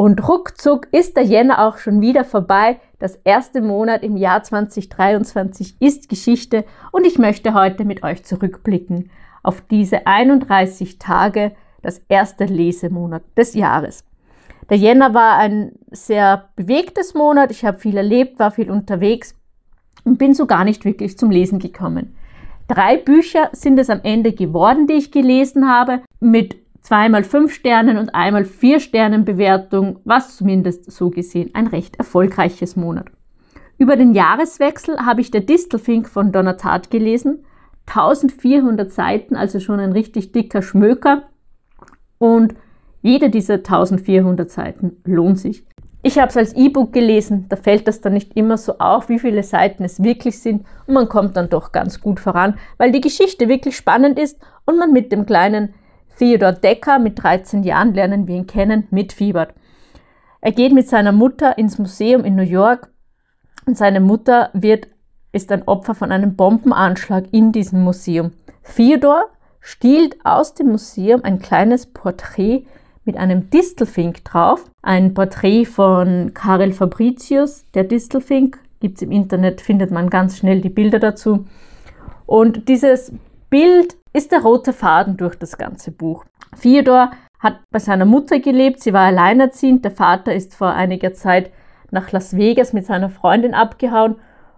Und ruckzuck ist der Jänner auch schon wieder vorbei. Das erste Monat im Jahr 2023 ist Geschichte und ich möchte heute mit euch zurückblicken auf diese 31 Tage, das erste Lesemonat des Jahres. Der Jänner war ein sehr bewegtes Monat. Ich habe viel erlebt, war viel unterwegs und bin so gar nicht wirklich zum Lesen gekommen. Drei Bücher sind es am Ende geworden, die ich gelesen habe, mit zweimal fünf Sternen und einmal vier Sternen Bewertung, was zumindest so gesehen ein recht erfolgreiches Monat. Über den Jahreswechsel habe ich der Distelfink von Donatat gelesen. 1400 Seiten, also schon ein richtig dicker Schmöker. Und jede dieser 1400 Seiten lohnt sich. Ich habe es als E-Book gelesen, da fällt das dann nicht immer so auf, wie viele Seiten es wirklich sind und man kommt dann doch ganz gut voran, weil die Geschichte wirklich spannend ist und man mit dem kleinen Theodor Decker mit 13 Jahren lernen wir ihn kennen, mitfiebert. Er geht mit seiner Mutter ins Museum in New York und seine Mutter wird, ist ein Opfer von einem Bombenanschlag in diesem Museum. Theodor stiehlt aus dem Museum ein kleines Porträt mit einem Distelfink drauf. Ein Porträt von Karel Fabricius, der Distelfink. Gibt es im Internet, findet man ganz schnell die Bilder dazu. Und dieses Bild ist der rote Faden durch das ganze Buch. Theodor hat bei seiner Mutter gelebt, sie war alleinerziehend, der Vater ist vor einiger Zeit nach Las Vegas mit seiner Freundin abgehauen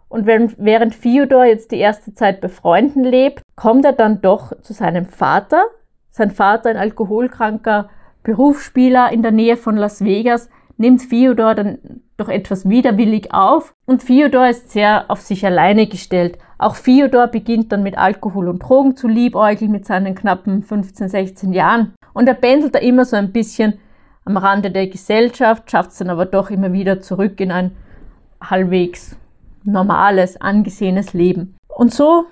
und während Theodor jetzt die erste Zeit bei Freunden lebt, kommt er dann doch zu seinem Vater. Sein Vater, ein alkoholkranker Berufsspieler in der Nähe von Las Vegas, nimmt Theodor dann doch etwas widerwillig auf und Theodor ist sehr auf sich alleine gestellt. Auch Theodor beginnt dann mit Alkohol und Drogen zu liebäugeln mit seinen knappen 15, 16 Jahren und er pendelt da immer so ein bisschen am Rande der Gesellschaft, schafft es dann aber doch immer wieder zurück in ein halbwegs normales, angesehenes Leben. Und so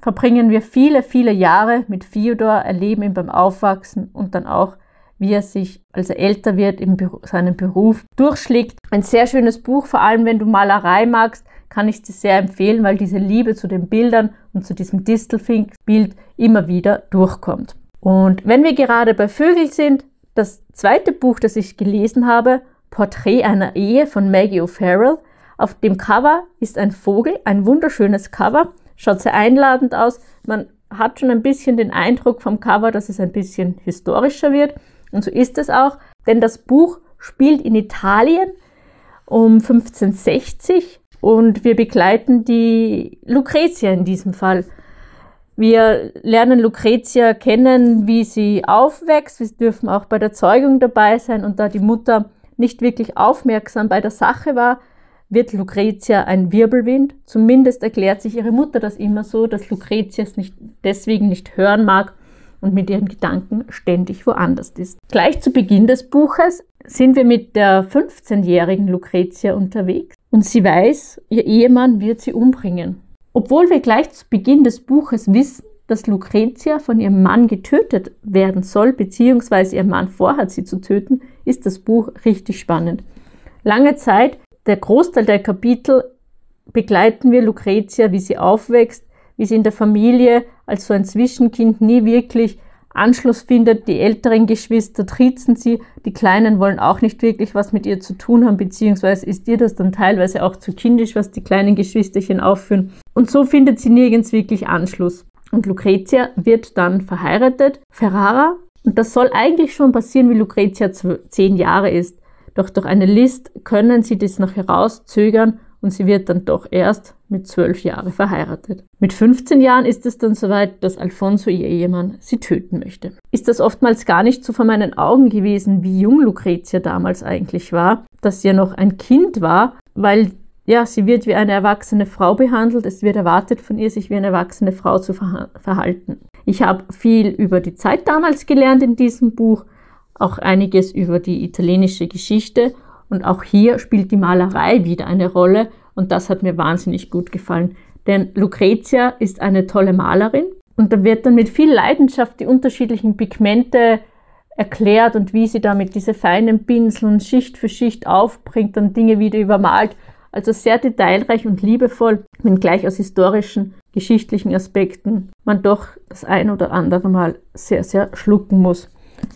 verbringen wir viele, viele Jahre mit Theodor, erleben ihn beim Aufwachsen und dann auch wie er sich, als er älter wird, in seinem Beruf durchschlägt. Ein sehr schönes Buch, vor allem wenn du Malerei magst, kann ich dir sehr empfehlen, weil diese Liebe zu den Bildern und zu diesem Distelfink-Bild immer wieder durchkommt. Und wenn wir gerade bei Vögel sind, das zweite Buch, das ich gelesen habe, Porträt einer Ehe von Maggie O'Farrell. Auf dem Cover ist ein Vogel, ein wunderschönes Cover, schaut sehr einladend aus. Man hat schon ein bisschen den Eindruck vom Cover, dass es ein bisschen historischer wird. Und so ist es auch, denn das Buch spielt in Italien um 1560 und wir begleiten die Lucretia in diesem Fall. Wir lernen Lucretia kennen, wie sie aufwächst. Wir dürfen auch bei der Zeugung dabei sein und da die Mutter nicht wirklich aufmerksam bei der Sache war, wird Lucretia ein Wirbelwind. Zumindest erklärt sich ihre Mutter das immer so, dass Lucretia es nicht, deswegen nicht hören mag und mit ihren Gedanken ständig woanders ist. Gleich zu Beginn des Buches sind wir mit der 15-jährigen Lucretia unterwegs und sie weiß, ihr Ehemann wird sie umbringen. Obwohl wir gleich zu Beginn des Buches wissen, dass Lucretia von ihrem Mann getötet werden soll, beziehungsweise ihr Mann vorhat, sie zu töten, ist das Buch richtig spannend. Lange Zeit, der Großteil der Kapitel, begleiten wir Lucretia, wie sie aufwächst, wie in der Familie als so ein Zwischenkind nie wirklich Anschluss findet. Die älteren Geschwister trizen sie, die Kleinen wollen auch nicht wirklich was mit ihr zu tun haben, beziehungsweise ist ihr das dann teilweise auch zu kindisch, was die kleinen Geschwisterchen aufführen. Und so findet sie nirgends wirklich Anschluss. Und Lucretia wird dann verheiratet. Ferrara, und das soll eigentlich schon passieren, wie Lucretia zehn Jahre ist. Doch durch eine List können sie das noch herauszögern und sie wird dann doch erst mit zwölf Jahren verheiratet. Mit 15 Jahren ist es dann soweit, dass Alfonso, ihr Ehemann, sie töten möchte. Ist das oftmals gar nicht so vor meinen Augen gewesen, wie jung Lucretia damals eigentlich war, dass sie ja noch ein Kind war, weil ja, sie wird wie eine erwachsene Frau behandelt, es wird erwartet von ihr, sich wie eine erwachsene Frau zu verhalten. Ich habe viel über die Zeit damals gelernt in diesem Buch, auch einiges über die italienische Geschichte und auch hier spielt die Malerei wieder eine Rolle und das hat mir wahnsinnig gut gefallen. Denn Lucretia ist eine tolle Malerin und da wird dann mit viel Leidenschaft die unterschiedlichen Pigmente erklärt und wie sie damit diese feinen Pinseln Schicht für Schicht aufbringt und Dinge wieder übermalt. Also sehr detailreich und liebevoll, wenngleich aus historischen, geschichtlichen Aspekten man doch das ein oder andere Mal sehr, sehr schlucken muss.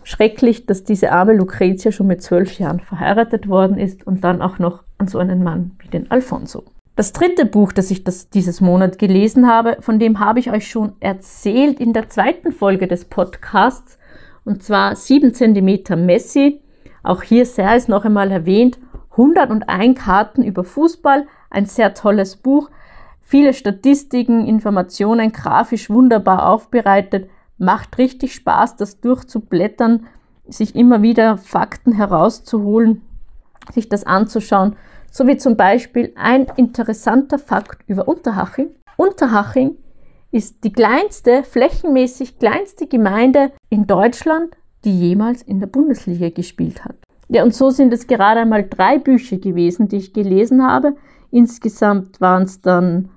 Schrecklich, dass diese arme Lucretia schon mit zwölf Jahren verheiratet worden ist und dann auch noch an so einen Mann wie den Alfonso. Das dritte Buch, das ich das dieses Monat gelesen habe, von dem habe ich euch schon erzählt in der zweiten Folge des Podcasts, und zwar 7 cm Messi. Auch hier sei es noch einmal erwähnt, 101 Karten über Fußball, ein sehr tolles Buch, viele Statistiken, Informationen, grafisch wunderbar aufbereitet, macht richtig Spaß, das durchzublättern, sich immer wieder Fakten herauszuholen, sich das anzuschauen so wie zum Beispiel ein interessanter Fakt über Unterhaching. Unterhaching ist die kleinste, flächenmäßig kleinste Gemeinde in Deutschland, die jemals in der Bundesliga gespielt hat. Ja, und so sind es gerade einmal drei Bücher gewesen, die ich gelesen habe. Insgesamt waren es dann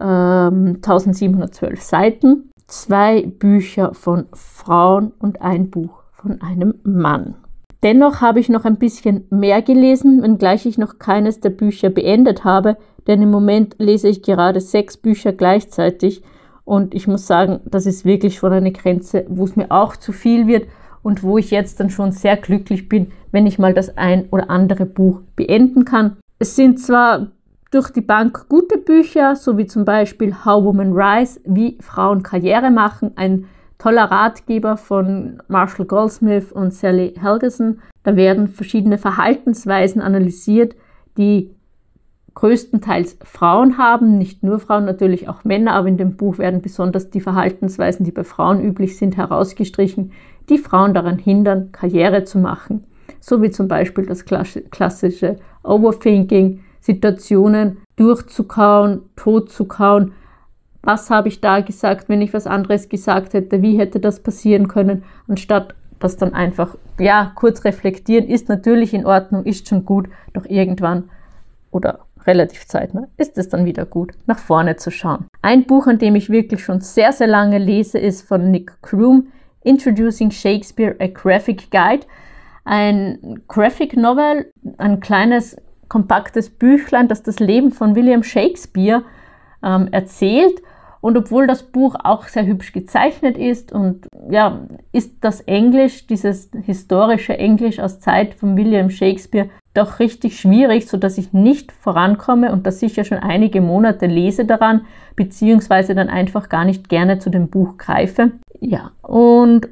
ähm, 1712 Seiten, zwei Bücher von Frauen und ein Buch von einem Mann. Dennoch habe ich noch ein bisschen mehr gelesen, wenngleich ich noch keines der Bücher beendet habe, denn im Moment lese ich gerade sechs Bücher gleichzeitig und ich muss sagen, das ist wirklich schon eine Grenze, wo es mir auch zu viel wird und wo ich jetzt dann schon sehr glücklich bin, wenn ich mal das ein oder andere Buch beenden kann. Es sind zwar durch die Bank gute Bücher, so wie zum Beispiel How Women Rise, wie Frauen Karriere machen, ein toller Ratgeber von Marshall Goldsmith und Sally Helgeson. Da werden verschiedene Verhaltensweisen analysiert, die größtenteils Frauen haben, nicht nur Frauen, natürlich auch Männer, aber in dem Buch werden besonders die Verhaltensweisen, die bei Frauen üblich sind, herausgestrichen, die Frauen daran hindern, Karriere zu machen. So wie zum Beispiel das klassische Overthinking, Situationen durchzukauen, totzukauen, was habe ich da gesagt, wenn ich was anderes gesagt hätte, wie hätte das passieren können, anstatt das dann einfach, ja, kurz reflektieren, ist natürlich in Ordnung, ist schon gut, doch irgendwann oder relativ zeitnah ist es dann wieder gut, nach vorne zu schauen. Ein Buch, an dem ich wirklich schon sehr, sehr lange lese, ist von Nick Kroom, Introducing Shakespeare, a Graphic Guide. Ein Graphic Novel, ein kleines, kompaktes Büchlein, das das Leben von William Shakespeare ähm, erzählt und obwohl das Buch auch sehr hübsch gezeichnet ist und ja, ist das Englisch, dieses historische Englisch aus Zeit von William Shakespeare, doch richtig schwierig, so dass ich nicht vorankomme und dass ich ja schon einige Monate lese daran, beziehungsweise dann einfach gar nicht gerne zu dem Buch greife. Ja, und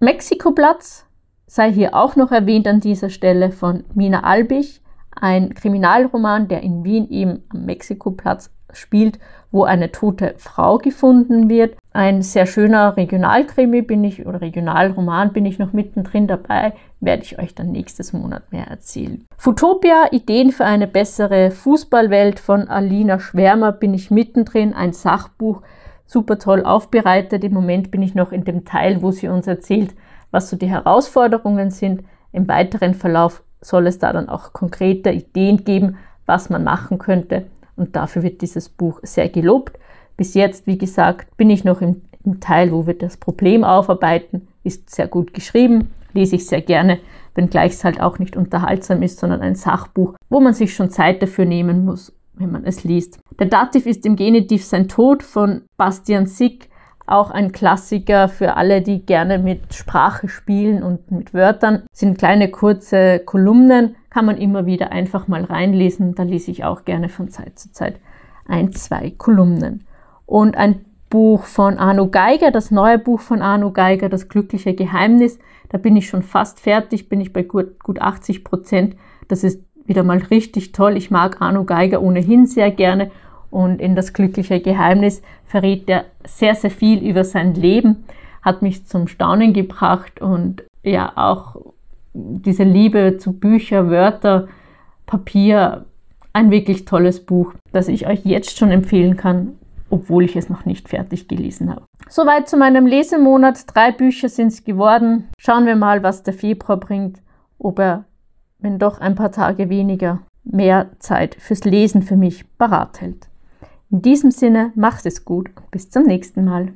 Mexikoplatz sei hier auch noch erwähnt an dieser Stelle von Mina Albich, ein Kriminalroman, der in Wien eben am Mexikoplatz spielt, wo eine tote Frau gefunden wird. Ein sehr schöner Regionalkrimi bin ich oder Regionalroman bin ich noch mittendrin dabei, werde ich euch dann nächstes Monat mehr erzählen. Futopia, Ideen für eine bessere Fußballwelt von Alina Schwärmer bin ich mittendrin, ein Sachbuch, super toll aufbereitet. Im Moment bin ich noch in dem Teil, wo sie uns erzählt, was so die Herausforderungen sind. Im weiteren Verlauf soll es da dann auch konkrete Ideen geben, was man machen könnte, und dafür wird dieses Buch sehr gelobt. Bis jetzt, wie gesagt, bin ich noch im, im Teil, wo wir das Problem aufarbeiten. Ist sehr gut geschrieben, lese ich sehr gerne, wenngleich es halt auch nicht unterhaltsam ist, sondern ein Sachbuch, wo man sich schon Zeit dafür nehmen muss, wenn man es liest. Der Dativ ist im Genitiv sein Tod von Bastian Sick, auch ein Klassiker für alle, die gerne mit Sprache spielen und mit Wörtern. Sind kleine kurze Kolumnen, kann man immer wieder einfach mal reinlesen. Da lese ich auch gerne von Zeit zu Zeit ein, zwei Kolumnen. Und ein Buch von Arno Geiger, das neue Buch von Arno Geiger, Das glückliche Geheimnis. Da bin ich schon fast fertig, bin ich bei gut, gut 80 Prozent. Das ist wieder mal richtig toll. Ich mag Arno Geiger ohnehin sehr gerne. Und in das glückliche Geheimnis verrät er sehr, sehr viel über sein Leben, hat mich zum Staunen gebracht und ja auch diese Liebe zu Bücher, Wörter, Papier, ein wirklich tolles Buch, das ich euch jetzt schon empfehlen kann, obwohl ich es noch nicht fertig gelesen habe. Soweit zu meinem Lesemonat. Drei Bücher sind es geworden. Schauen wir mal, was der Februar bringt, ob er, wenn doch ein paar Tage weniger, mehr Zeit fürs Lesen für mich parat hält. In diesem Sinne, macht es gut und bis zum nächsten Mal.